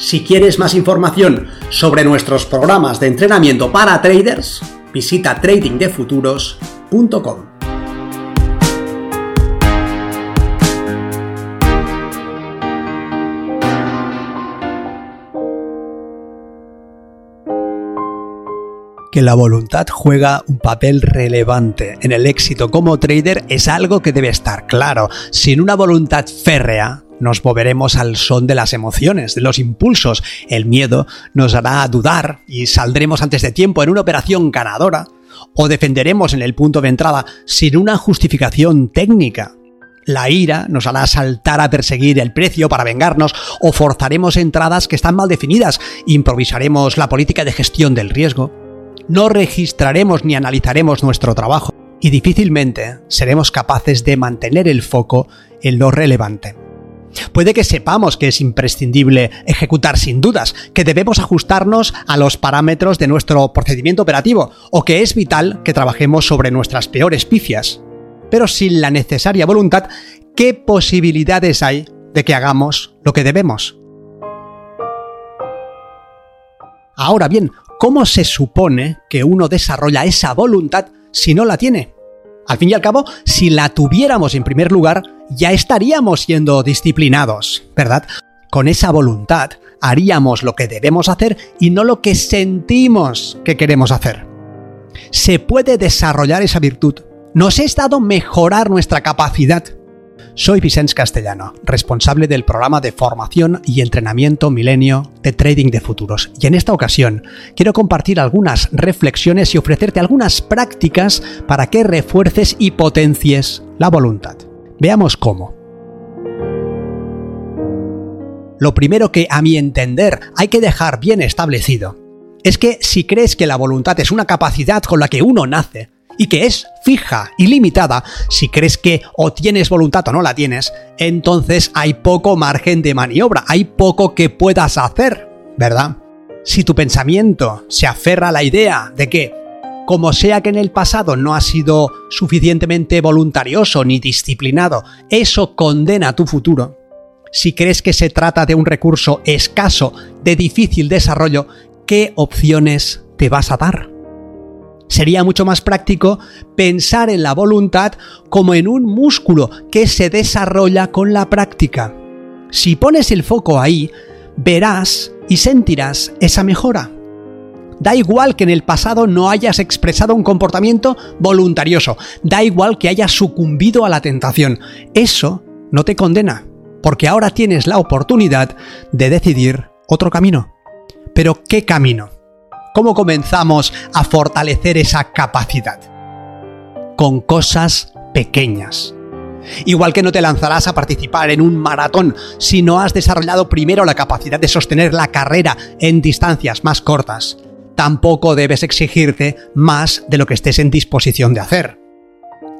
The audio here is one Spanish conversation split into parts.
Si quieres más información sobre nuestros programas de entrenamiento para traders, visita tradingdefuturos.com. que la voluntad juega un papel relevante en el éxito como trader es algo que debe estar claro. Sin una voluntad férrea, nos moveremos al son de las emociones, de los impulsos. El miedo nos hará dudar y saldremos antes de tiempo en una operación ganadora o defenderemos en el punto de entrada sin una justificación técnica. La ira nos hará saltar a perseguir el precio para vengarnos o forzaremos entradas que están mal definidas, improvisaremos la política de gestión del riesgo, no registraremos ni analizaremos nuestro trabajo y difícilmente seremos capaces de mantener el foco en lo relevante. Puede que sepamos que es imprescindible ejecutar sin dudas, que debemos ajustarnos a los parámetros de nuestro procedimiento operativo o que es vital que trabajemos sobre nuestras peores pifias. Pero sin la necesaria voluntad, ¿qué posibilidades hay de que hagamos lo que debemos? Ahora bien, ¿cómo se supone que uno desarrolla esa voluntad si no la tiene? Al fin y al cabo, si la tuviéramos en primer lugar, ya estaríamos siendo disciplinados, ¿verdad? Con esa voluntad haríamos lo que debemos hacer y no lo que sentimos que queremos hacer. Se puede desarrollar esa virtud. Nos es dado mejorar nuestra capacidad soy Vicente Castellano, responsable del programa de formación y entrenamiento milenio de trading de futuros. Y en esta ocasión quiero compartir algunas reflexiones y ofrecerte algunas prácticas para que refuerces y potencies la voluntad. Veamos cómo. Lo primero que, a mi entender, hay que dejar bien establecido es que si crees que la voluntad es una capacidad con la que uno nace, y que es fija y limitada, si crees que o tienes voluntad o no la tienes, entonces hay poco margen de maniobra, hay poco que puedas hacer, ¿verdad? Si tu pensamiento se aferra a la idea de que, como sea que en el pasado no has sido suficientemente voluntarioso ni disciplinado, eso condena tu futuro, si crees que se trata de un recurso escaso, de difícil desarrollo, ¿qué opciones te vas a dar? Sería mucho más práctico pensar en la voluntad como en un músculo que se desarrolla con la práctica. Si pones el foco ahí, verás y sentirás esa mejora. Da igual que en el pasado no hayas expresado un comportamiento voluntarioso, da igual que hayas sucumbido a la tentación, eso no te condena, porque ahora tienes la oportunidad de decidir otro camino. Pero ¿qué camino? ¿Cómo comenzamos a fortalecer esa capacidad? Con cosas pequeñas. Igual que no te lanzarás a participar en un maratón si no has desarrollado primero la capacidad de sostener la carrera en distancias más cortas, tampoco debes exigirte más de lo que estés en disposición de hacer.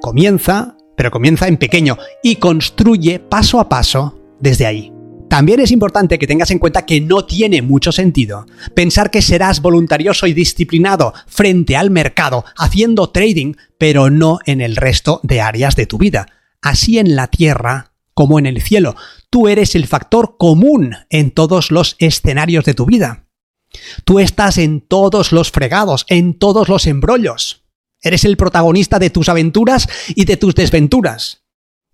Comienza, pero comienza en pequeño y construye paso a paso desde ahí. También es importante que tengas en cuenta que no tiene mucho sentido pensar que serás voluntarioso y disciplinado frente al mercado haciendo trading, pero no en el resto de áreas de tu vida. Así en la tierra como en el cielo. Tú eres el factor común en todos los escenarios de tu vida. Tú estás en todos los fregados, en todos los embrollos. Eres el protagonista de tus aventuras y de tus desventuras.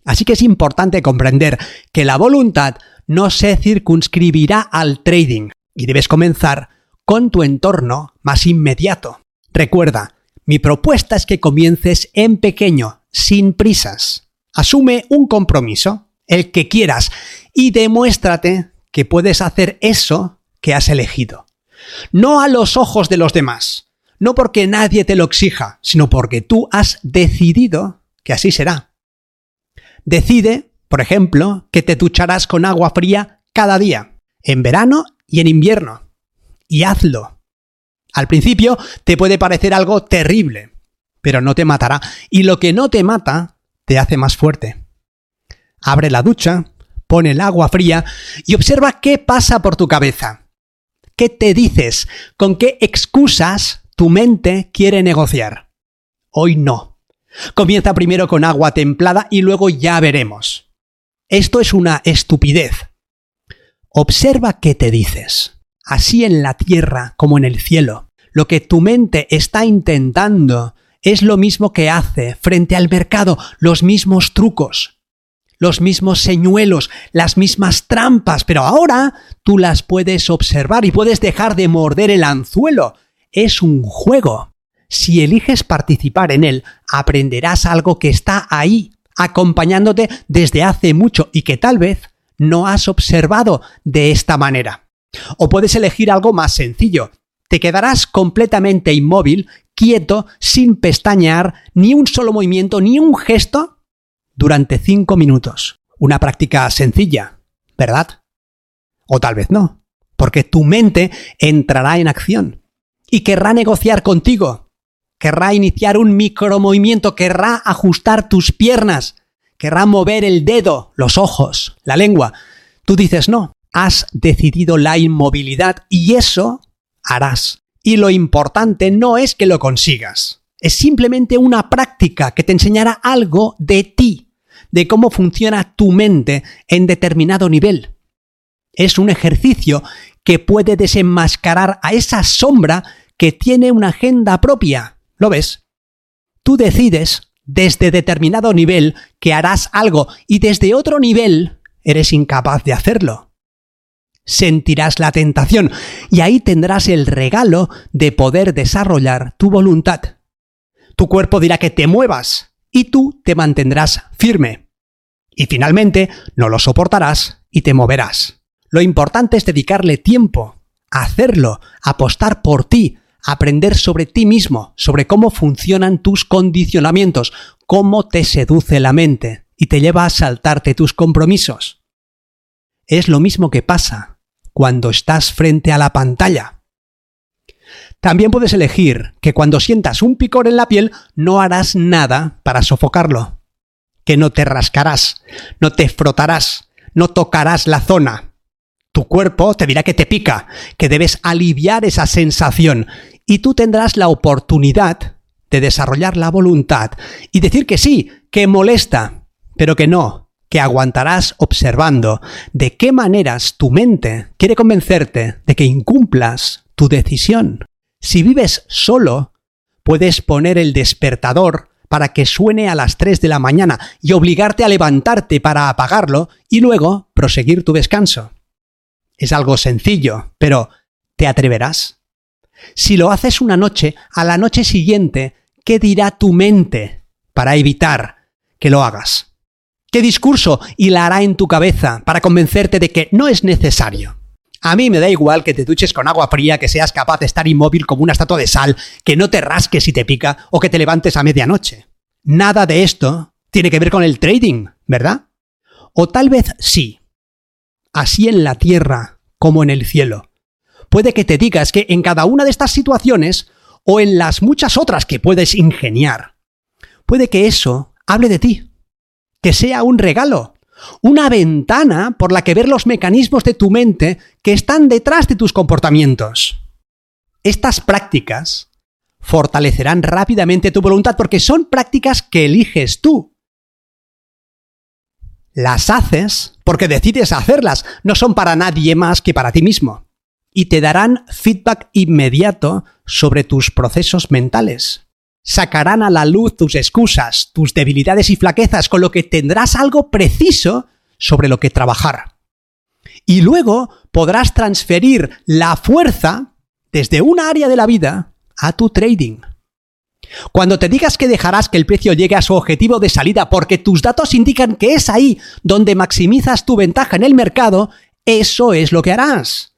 Así que es importante comprender que la voluntad no se circunscribirá al trading y debes comenzar con tu entorno más inmediato. Recuerda, mi propuesta es que comiences en pequeño, sin prisas. Asume un compromiso, el que quieras, y demuéstrate que puedes hacer eso que has elegido. No a los ojos de los demás, no porque nadie te lo exija, sino porque tú has decidido que así será. Decide por ejemplo, que te ducharás con agua fría cada día, en verano y en invierno. y hazlo. Al principio te puede parecer algo terrible, pero no te matará. Y lo que no te mata te hace más fuerte. Abre la ducha, pone el agua fría y observa qué pasa por tu cabeza. ¿Qué te dices? ¿Con qué excusas tu mente quiere negociar? Hoy no. Comienza primero con agua templada y luego ya veremos. Esto es una estupidez. Observa qué te dices. Así en la tierra como en el cielo. Lo que tu mente está intentando es lo mismo que hace frente al mercado, los mismos trucos, los mismos señuelos, las mismas trampas, pero ahora tú las puedes observar y puedes dejar de morder el anzuelo. Es un juego. Si eliges participar en él, aprenderás algo que está ahí, acompañándote desde hace mucho y que tal vez no has observado de esta manera. O puedes elegir algo más sencillo. Te quedarás completamente inmóvil, quieto, sin pestañear, ni un solo movimiento, ni un gesto, durante cinco minutos. Una práctica sencilla, ¿verdad? O tal vez no, porque tu mente entrará en acción y querrá negociar contigo, querrá iniciar un micromovimiento, querrá ajustar tus piernas, querrá mover el dedo, los ojos, la lengua. Tú dices no, has decidido la inmovilidad y eso harás. Y lo importante no es que lo consigas, es simplemente una práctica que te enseñará algo de ti, de cómo funciona tu mente en determinado nivel. Es un ejercicio que puede desenmascarar a esa sombra que tiene una agenda propia. ¿Lo ves? Tú decides desde determinado nivel que harás algo y desde otro nivel eres incapaz de hacerlo. Sentirás la tentación y ahí tendrás el regalo de poder desarrollar tu voluntad. Tu cuerpo dirá que te muevas y tú te mantendrás firme. Y finalmente, no lo soportarás y te moverás. Lo importante es dedicarle tiempo, hacerlo, apostar por ti, aprender sobre ti mismo, sobre cómo funcionan tus condicionamientos, cómo te seduce la mente y te lleva a saltarte tus compromisos. Es lo mismo que pasa cuando estás frente a la pantalla. También puedes elegir que cuando sientas un picor en la piel no harás nada para sofocarlo, que no te rascarás, no te frotarás, no tocarás la zona. Tu cuerpo te dirá que te pica, que debes aliviar esa sensación y tú tendrás la oportunidad de desarrollar la voluntad y decir que sí, que molesta, pero que no, que aguantarás observando de qué maneras tu mente quiere convencerte de que incumplas tu decisión. Si vives solo, puedes poner el despertador para que suene a las 3 de la mañana y obligarte a levantarte para apagarlo y luego proseguir tu descanso. Es algo sencillo, pero ¿te atreverás? Si lo haces una noche, a la noche siguiente, ¿qué dirá tu mente para evitar que lo hagas? ¿Qué discurso hilará en tu cabeza para convencerte de que no es necesario? A mí me da igual que te duches con agua fría, que seas capaz de estar inmóvil como una estatua de sal, que no te rasques si te pica o que te levantes a medianoche. Nada de esto tiene que ver con el trading, ¿verdad? O tal vez sí. Así en la tierra como en el cielo. Puede que te digas que en cada una de estas situaciones, o en las muchas otras que puedes ingeniar, puede que eso hable de ti, que sea un regalo, una ventana por la que ver los mecanismos de tu mente que están detrás de tus comportamientos. Estas prácticas fortalecerán rápidamente tu voluntad porque son prácticas que eliges tú. Las haces porque decides hacerlas, no son para nadie más que para ti mismo. Y te darán feedback inmediato sobre tus procesos mentales sacarán a la luz tus excusas, tus debilidades y flaquezas, con lo que tendrás algo preciso sobre lo que trabajar. Y luego podrás transferir la fuerza desde una área de la vida a tu trading. Cuando te digas que dejarás que el precio llegue a su objetivo de salida porque tus datos indican que es ahí donde maximizas tu ventaja en el mercado, eso es lo que harás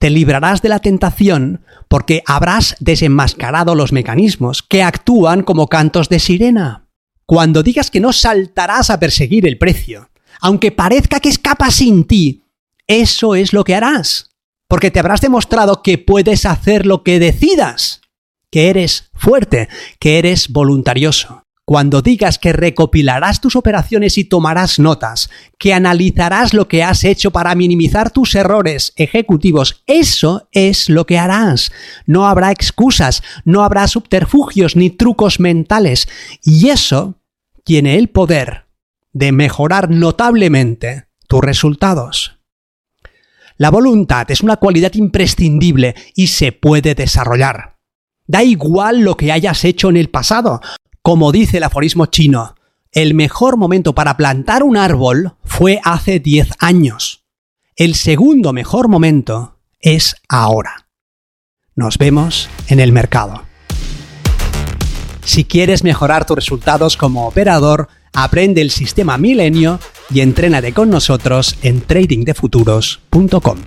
te librarás de la tentación porque habrás desenmascarado los mecanismos que actúan como cantos de sirena. Cuando digas que no saltarás a perseguir el precio, aunque parezca que escapa sin ti, eso es lo que harás. porque te habrás demostrado que puedes hacer lo que decidas, que eres fuerte, que eres voluntarioso. Cuando digas que recopilarás tus operaciones y tomarás notas, que analizarás lo que has hecho para minimizar tus errores ejecutivos, eso es lo que harás. No habrá excusas, no habrá subterfugios ni trucos mentales. Y eso tiene el poder de mejorar notablemente tus resultados. La voluntad es una cualidad imprescindible y se puede desarrollar. Da igual lo que hayas hecho en el pasado. Como dice el aforismo chino, el mejor momento para plantar un árbol fue hace 10 años. El segundo mejor momento es ahora. Nos vemos en el mercado. Si quieres mejorar tus resultados como operador, aprende el sistema Milenio y entrénate con nosotros en tradingdefuturos.com.